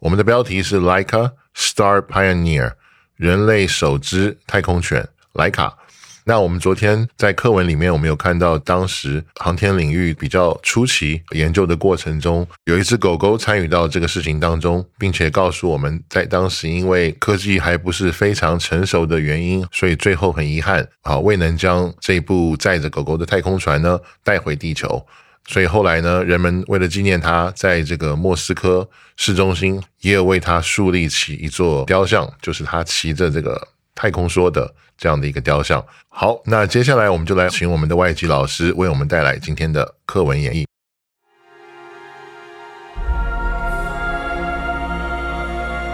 我们的标题是 Leica Star Pioneer，人类首只太空犬莱卡。那我们昨天在课文里面，我们有看到当时航天领域比较初期研究的过程中，有一只狗狗参与到这个事情当中，并且告诉我们在当时因为科技还不是非常成熟的原因，所以最后很遗憾啊，未能将这部载着狗狗的太空船呢带回地球。所以后来呢，人们为了纪念他，在这个莫斯科市中心也有为他树立起一座雕像，就是他骑着这个太空梭的这样的一个雕像。好，那接下来我们就来请我们的外籍老师为我们带来今天的课文演绎。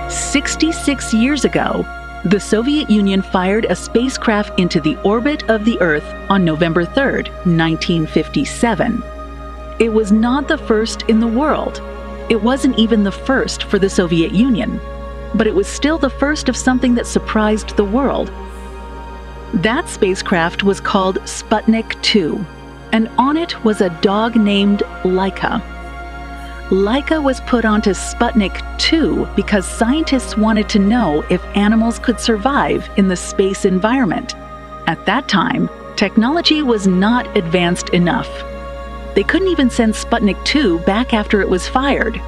66 years ago, the Soviet Union fired a spacecraft into the orbit of the Earth on November 3rd, 1957. It was not the first in the world. It wasn't even the first for the Soviet Union, but it was still the first of something that surprised the world. That spacecraft was called Sputnik 2, and on it was a dog named Laika. Laika was put onto Sputnik 2 because scientists wanted to know if animals could survive in the space environment. At that time, technology was not advanced enough. They couldn't even send Sputnik 2 back after it was fired.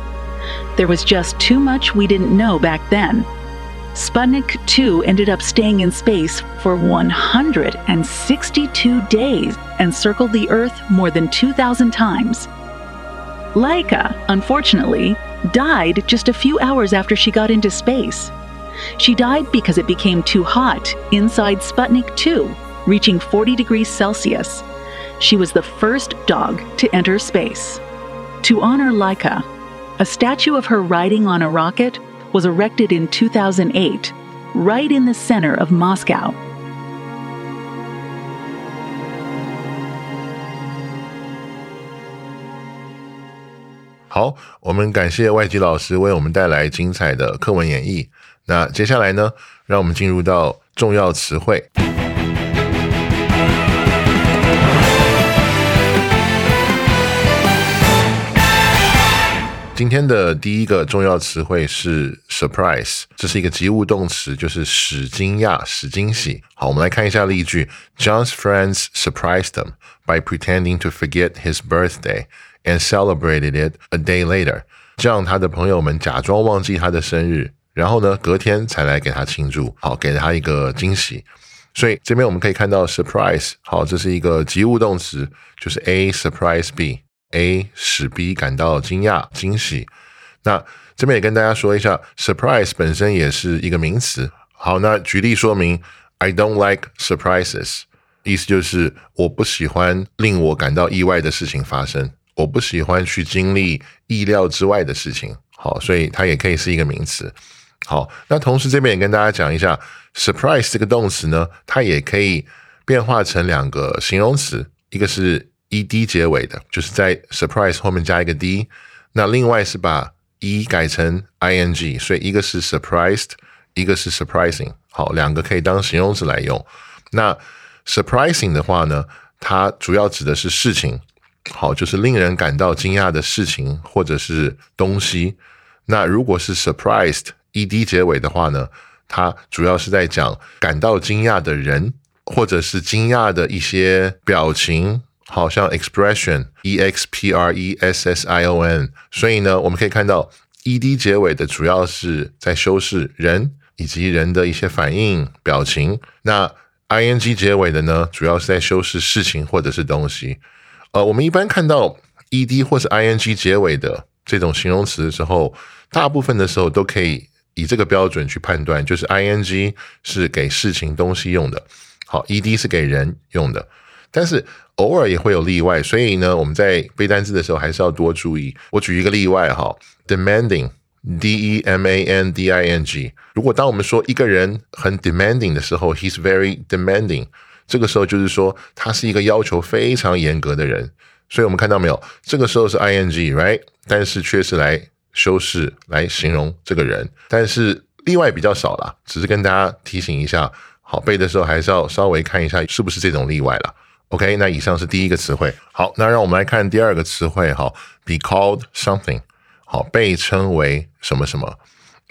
There was just too much we didn't know back then. Sputnik 2 ended up staying in space for 162 days and circled the Earth more than 2,000 times. Laika, unfortunately, died just a few hours after she got into space. She died because it became too hot inside Sputnik 2, reaching 40 degrees Celsius She was the first dog to enter space. To honor Laika, a statue of her riding on a rocket was erected in 2008, right in the center of Moscow. 好，我们感谢外籍老师为我们带来精彩的课文演绎。那接下来呢，让我们进入到重要词汇。 今天的第一个重要词汇是 surprise，这是一个及物动词，就是使惊讶、使惊喜。好，我们来看一下例句：John's friends surprised him by pretending to forget his birthday and celebrated it a day later。这样，他的朋友们假装忘记他的生日，然后呢，隔天才来给他庆祝，好，给了他一个惊喜。所以这边我们可以看到 surprise，好，这是一个及物动词，就是 A surprise B。A 使 B 感到惊讶、惊喜。那这边也跟大家说一下，surprise 本身也是一个名词。好，那举例说明，I don't like surprises，意思就是我不喜欢令我感到意外的事情发生，我不喜欢去经历意料之外的事情。好，所以它也可以是一个名词。好，那同时这边也跟大家讲一下，surprise 这个动词呢，它也可以变化成两个形容词，一个是 ed 结尾的，就是在 surprise 后面加一个 d。那另外是把 e 改成 ing，所以一个是 surprised，一个是 surprising。好，两个可以当形容词来用。那 surprising 的话呢，它主要指的是事情，好，就是令人感到惊讶的事情或者是东西。那如果是 surprised ed 结尾的话呢，它主要是在讲感到惊讶的人，或者是惊讶的一些表情。好像 expression e x p r e s s i o n，所以呢，我们可以看到 ed 结尾的主要是在修饰人以及人的一些反应、表情。那 ing 结尾的呢，主要是在修饰事情或者是东西。呃，我们一般看到 ed 或是 ing 结尾的这种形容词的时候，大部分的时候都可以以这个标准去判断，就是 ing 是给事情、东西用的，好，ed 是给人用的。但是偶尔也会有例外，所以呢，我们在背单词的时候还是要多注意。我举一个例外哈，demanding，d e m a n d i n g。如果当我们说一个人很 demanding 的时候，he's very demanding，这个时候就是说他是一个要求非常严格的人。所以我们看到没有，这个时候是 i n g，right？但是却是来修饰来形容这个人。但是例外比较少啦，只是跟大家提醒一下，好背的时候还是要稍微看一下是不是这种例外了。OK，那以上是第一个词汇。好，那让我们来看第二个词汇。哈，be called something。好，被称为什么什么。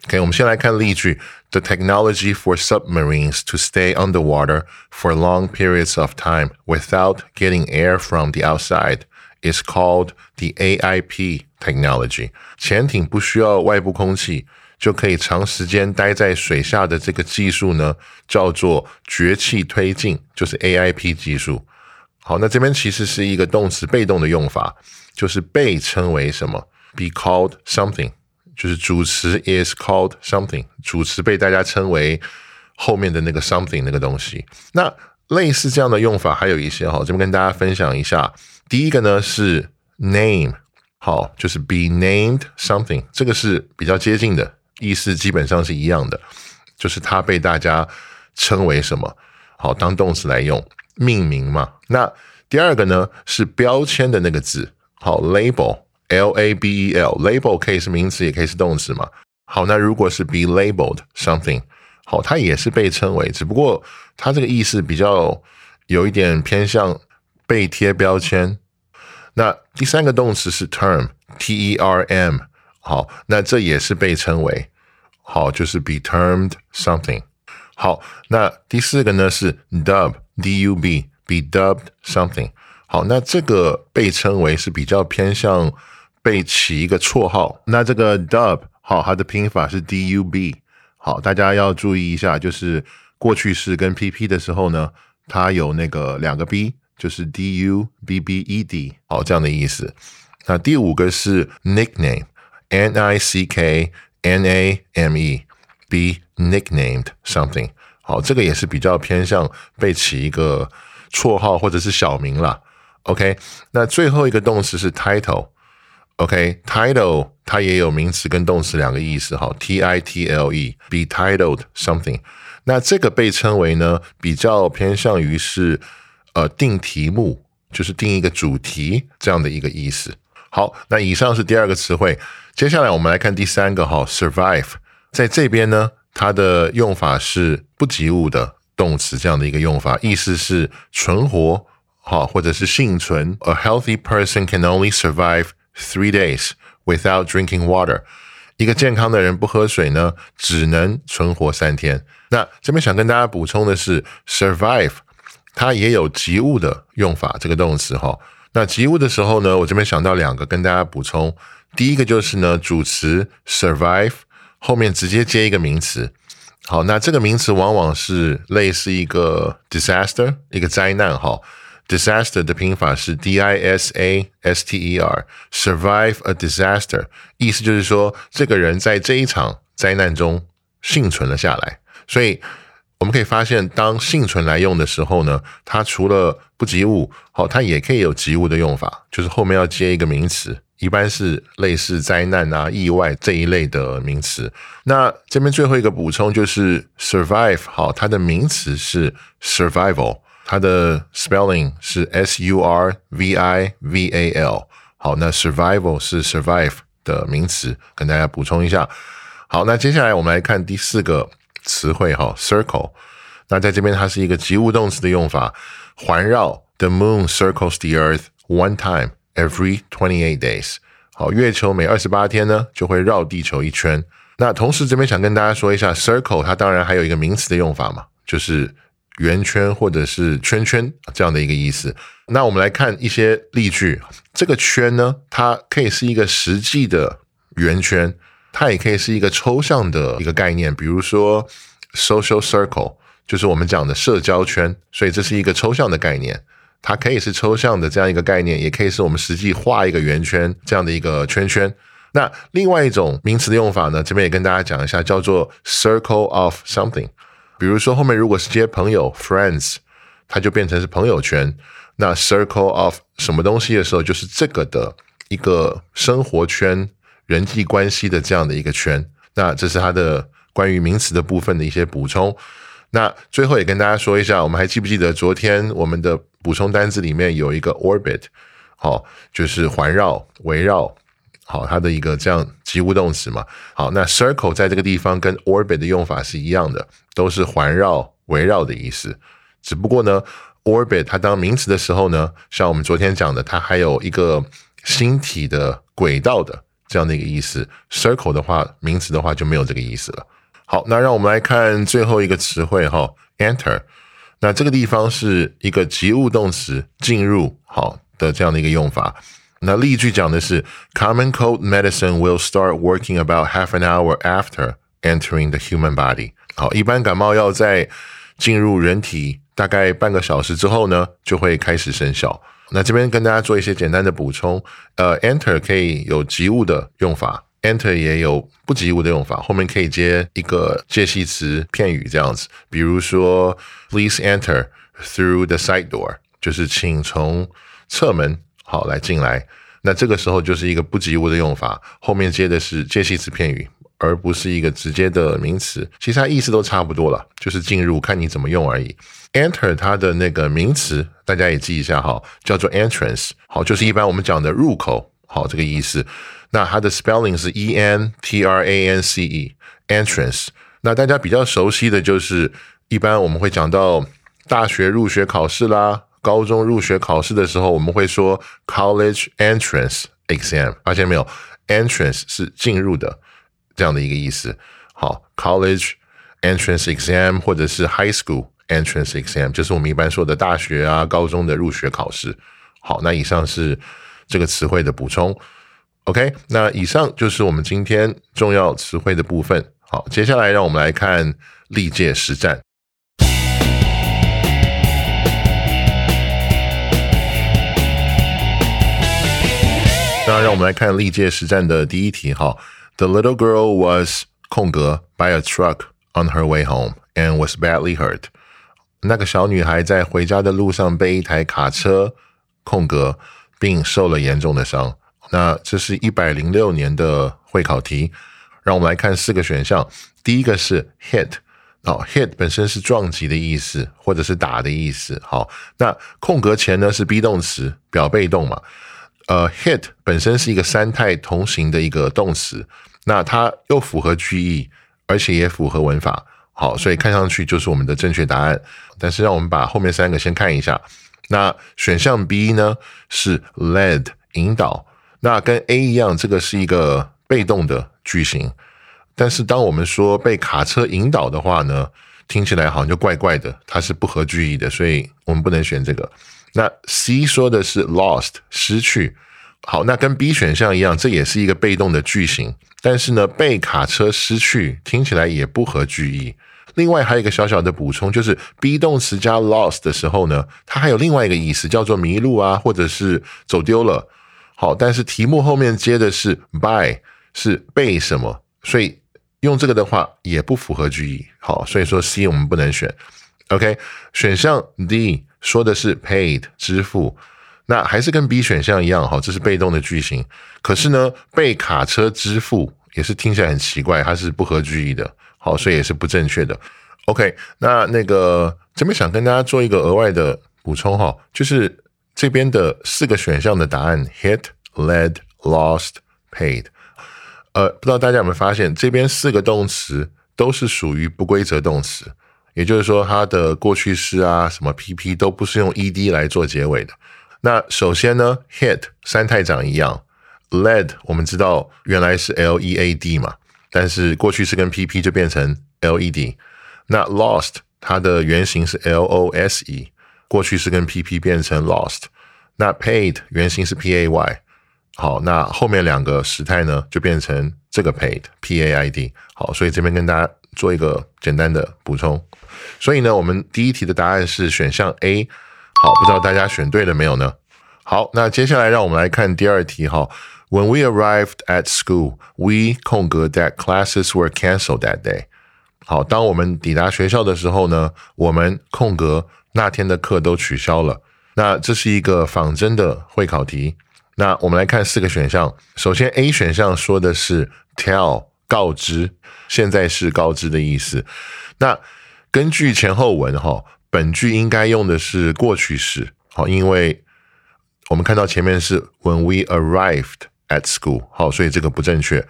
OK，我们先来看例句：The technology for submarines to stay underwater for long periods of time without getting air from the outside is called the AIP technology。潜艇不需要外部空气就可以长时间待在水下的这个技术呢，叫做绝气推进，就是 AIP 技术。 好，那这边其实是一个动词被动的用法，就是被称为什么？Be called something，就是主词 is called something，主词被大家称为后面的那个 something 那个东西。那类似这样的用法还有一些哈，这边跟大家分享一下。第一个呢是 name，好，就是 be named something，这个是比较接近的意思，基本上是一样的，就是它被大家称为什么？好，当动词来用。命名嘛，那第二个呢是标签的那个字，好，label，l a b e l，label 可以是名词，也可以是动词嘛。好，那如果是 be labeled something，好，它也是被称为，只不过它这个意思比较有一点偏向被贴标签。那第三个动词是 term，t e r m，好，那这也是被称为，好，就是 be termed something。好，那第四个呢是 dub u b be dubbed something。好，那这个被称为是比较偏向被起一个绰号。那这个 dub 好，它的拼法是 d u b。好，大家要注意一下，就是过去式跟 P P 的时候呢，它有那个两个 b，就是 d u b b e d。好，这样的意思。那第五个是 nickname，n i c k n a m e。be nicknamed something， 好，这个也是比较偏向被起一个绰号或者是小名啦。OK，那最后一个动词是 title，OK，title 它也有名词跟动词两个意思，哈，T I T L E，be titled something。那这个被称为呢，比较偏向于是呃定题目，就是定一个主题这样的一个意思。好，那以上是第二个词汇，接下来我们来看第三个哈，survive。在这边呢，它的用法是不及物的动词，这样的一个用法，意思是存活，哈，或者是幸存。A healthy person can only survive three days without drinking water。一个健康的人不喝水呢，只能存活三天。那这边想跟大家补充的是，survive 它也有及物的用法，这个动词哈。那及物的时候呢，我这边想到两个跟大家补充。第一个就是呢，主词 survive。后面直接接一个名词，好，那这个名词往往是类似一个 disaster，一个灾难哈。disaster 的拼法是 d i s a s t e r，survive a disaster，意思就是说这个人在这一场灾难中幸存了下来。所以我们可以发现，当幸存来用的时候呢，它除了不及物，好，它也可以有及物的用法，就是后面要接一个名词。一般是类似灾难啊、意外这一类的名词。那这边最后一个补充就是 survive，好，它的名词是 survival，它的 spelling 是 s u r v i v a l，好，那 survival 是 survive 的名词，跟大家补充一下。好，那接下来我们来看第四个词汇哈，circle。那在这边它是一个及物动词的用法，环绕。The moon circles the earth one time. Every twenty-eight days，好，月球每二十八天呢就会绕地球一圈。那同时这边想跟大家说一下，circle 它当然还有一个名词的用法嘛，就是圆圈或者是圈圈这样的一个意思。那我们来看一些例句，这个圈呢，它可以是一个实际的圆圈，它也可以是一个抽象的一个概念，比如说 social circle，就是我们讲的社交圈，所以这是一个抽象的概念。它可以是抽象的这样一个概念，也可以是我们实际画一个圆圈这样的一个圈圈。那另外一种名词的用法呢，这边也跟大家讲一下，叫做 circle of something。比如说后面如果是接朋友 friends，它就变成是朋友圈。那 circle of 什么东西的时候，就是这个的一个生活圈、人际关系的这样的一个圈。那这是它的关于名词的部分的一些补充。那最后也跟大家说一下，我们还记不记得昨天我们的补充单子里面有一个 orbit，好，就是环绕、围绕，好，它的一个这样及物动词嘛。好，那 circle 在这个地方跟 orbit 的用法是一样的，都是环绕、围绕的意思。只不过呢，orbit 它当名词的时候呢，像我们昨天讲的，它还有一个星体的轨道的这样的一个意思。circle 的话，名词的话就没有这个意思了。好，那让我们来看最后一个词汇哈，enter。那这个地方是一个及物动词进入好的这样的一个用法。那例句讲的是，Common cold medicine will start working about half an hour after entering the human body。好，一般感冒药在进入人体大概半个小时之后呢，就会开始生效。那这边跟大家做一些简单的补充，呃，enter 可以有及物的用法。Enter 也有不及物的用法，后面可以接一个介系词片语这样子，比如说 Please enter through the side door，就是请从侧门好来进来。那这个时候就是一个不及物的用法，后面接的是介系词片语，而不是一个直接的名词。其实它意思都差不多了，就是进入，看你怎么用而已。Enter 它的那个名词大家也记一下哈，叫做 entrance，好，就是一般我们讲的入口，好这个意思。那它的 spelling 是 e n t r a n c e entrance。那大家比较熟悉的就是，一般我们会讲到大学入学考试啦，高中入学考试的时候，我们会说 college entrance exam。发现没有？entrance 是进入的这样的一个意思。好，college entrance exam 或者是 high school entrance exam，就是我们一般说的大学啊、高中的入学考试。好，那以上是这个词汇的补充。OK，那以上就是我们今天重要词汇的部分。好，接下来让我们来看历届实战。那让我们来看历届实战的第一题。哈，The little girl was 空格 by a truck on her way home and was badly hurt。那个小女孩在回家的路上被一台卡车空格，并受了严重的伤。那这是一百零六年的会考题，让我们来看四个选项。第一个是 hit，哦，hit 本身是撞击的意思，或者是打的意思。好，那空格前呢是 be 动词，表被动嘛。呃，hit 本身是一个三态同形的一个动词，那它又符合句意，而且也符合文法。好，所以看上去就是我们的正确答案。但是让我们把后面三个先看一下。那选项 B 呢是 led，引导。那跟 A 一样，这个是一个被动的句型，但是当我们说被卡车引导的话呢，听起来好像就怪怪的，它是不合句意的，所以我们不能选这个。那 C 说的是 lost 失去，好，那跟 B 选项一样，这也是一个被动的句型，但是呢，被卡车失去听起来也不合句意。另外还有一个小小的补充，就是 be 动词加 lost 的时候呢，它还有另外一个意思，叫做迷路啊，或者是走丢了。好，但是题目后面接的是 by，是被什么，所以用这个的话也不符合句意。好，所以说 C 我们不能选。OK，选项 D 说的是 paid 支付，那还是跟 B 选项一样，哈，这是被动的句型。可是呢，被卡车支付也是听起来很奇怪，它是不合句意的。好，所以也是不正确的。OK，那那个这边想跟大家做一个额外的补充哈，就是。这边的四个选项的答案：hit、led、lost、paid。呃，不知道大家有没有发现，这边四个动词都是属于不规则动词，也就是说，它的过去式啊，什么 PP 都不是用 ED 来做结尾的。那首先呢，hit 三太长一样，led 我们知道原来是 LEAD 嘛，但是过去式跟 PP 就变成 LED。那 lost 它的原型是 LOSE。过去式跟 P P 变成 lost，那 paid 原型是 P A Y，好，那后面两个时态呢就变成这个 paid，p a i d。好，所以这边跟大家做一个简单的补充。所以呢，我们第一题的答案是选项 A。好，不知道大家选对了没有呢？好，那接下来让我们来看第二题哈。When we arrived at school, we 空格 that classes were cancelled that day。好，当我们抵达学校的时候呢，我们空格那天的课都取消了。那这是一个仿真的会考题。那我们来看四个选项。首先，A 选项说的是 tell 告知，现在是告知的意思。那根据前后文哈，本句应该用的是过去式。好，因为我们看到前面是 when we arrived at school。好，所以这个不正确。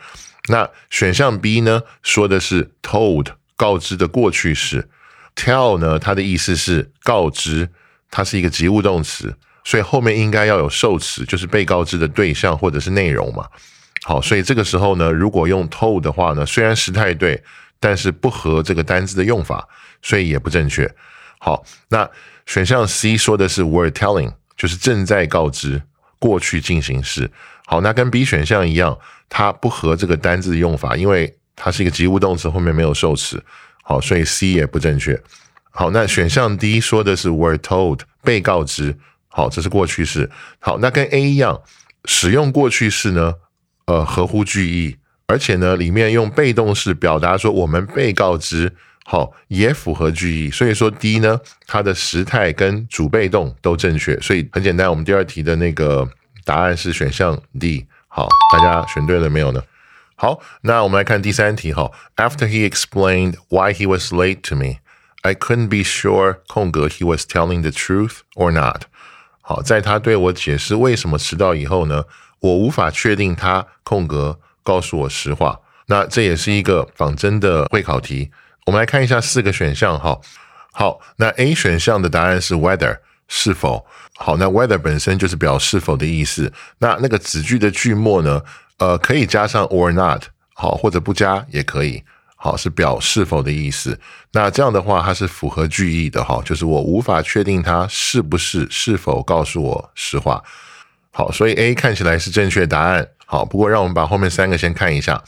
那选项 B 呢，说的是 told 告知的过去式。tell 呢，它的意思是告知，它是一个及物动词。所以后面应该要有受词，就是被告知的对象或者是内容嘛。好，所以这个时候呢，如果用 told 的话呢，虽然时态对，但是不合这个单字的用法，所以也不正确。好，那选项 C 说的是 were telling，就是正在告知过去进行时。好，那跟 B 选项一样，它不合这个单字的用法，因为它是一个及物动词，后面没有受词。好，所以 C 也不正确。好，那选项 D 说的是 were told，被告知。好，这是过去式。好，那跟 A 一样，使用过去式呢，呃，合乎句意，而且呢，里面用被动式表达说我们被告知，好，也符合句意。所以说 D 呢，它的时态跟主被动都正确。所以很简单，我们第二题的那个答案是选项 D。好，大家选对了没有呢？好，那我们来看第三题。哈，After he explained why he was late to me, I couldn't be sure 空格 he was telling the truth or not。好，在他对我解释为什么迟到以后呢，我无法确定他空格告诉我实话。那这也是一个仿真的会考题。我们来看一下四个选项。哈，好，那 A 选项的答案是 whether 是否。好，那 whether 本身就是表是否的意思。那那个子句的句末呢，呃，可以加上 or not，好，或者不加也可以。好，是表是否的意思。那这样的话，它是符合句意的哈，就是我无法确定他是不是是否告诉我实话。好，所以 A 看起来是正确答案。好，不过让我们把后面三个先看一下。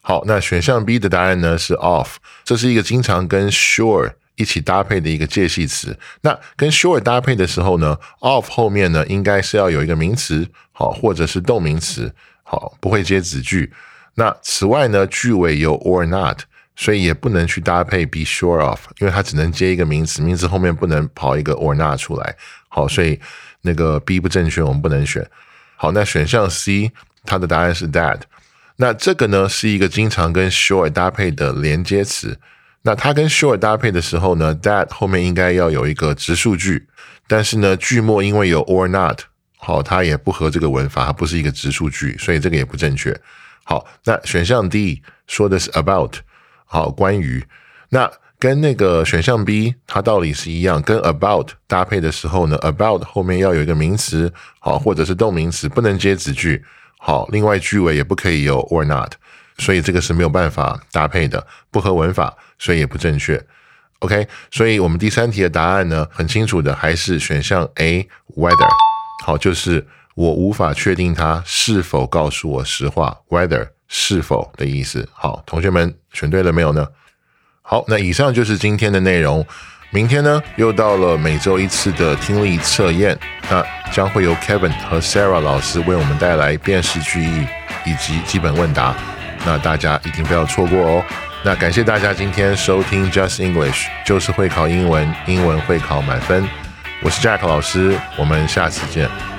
好，那选项 B 的答案呢是 off，这是一个经常跟 sure 一起搭配的一个介系词。那跟 sure 搭配的时候呢，off 后面呢应该是要有一个名词，好，或者是动名词，好，不会接子句。那此外呢，句尾有 or not，所以也不能去搭配 be sure of，因为它只能接一个名词，名词后面不能跑一个 or not 出来。好，所以那个 B 不正确，我们不能选。好，那选项 C 它的答案是 that。那这个呢是一个经常跟 sure 搭配的连接词。那它跟 sure 搭配的时候呢，that 后面应该要有一个直述句，但是呢句末因为有 or not，好，它也不合这个文法，它不是一个直述句，所以这个也不正确。好，那选项 D 说的是 about，好，关于，那跟那个选项 B 它道理是一样，跟 about 搭配的时候呢，about 后面要有一个名词，好，或者是动名词，不能接子句，好，另外句尾也不可以有 or not，所以这个是没有办法搭配的，不合文法，所以也不正确。OK，所以我们第三题的答案呢，很清楚的还是选项 A whether，好，就是。我无法确定他是否告诉我实话，whether 是否的意思。好，同学们选对了没有呢？好，那以上就是今天的内容。明天呢，又到了每周一次的听力测验，那将会由 Kevin 和 Sarah 老师为我们带来辨识句意以及基本问答。那大家一定不要错过哦。那感谢大家今天收听 Just English，就是会考英文，英文会考满分。我是 Jack 老师，我们下次见。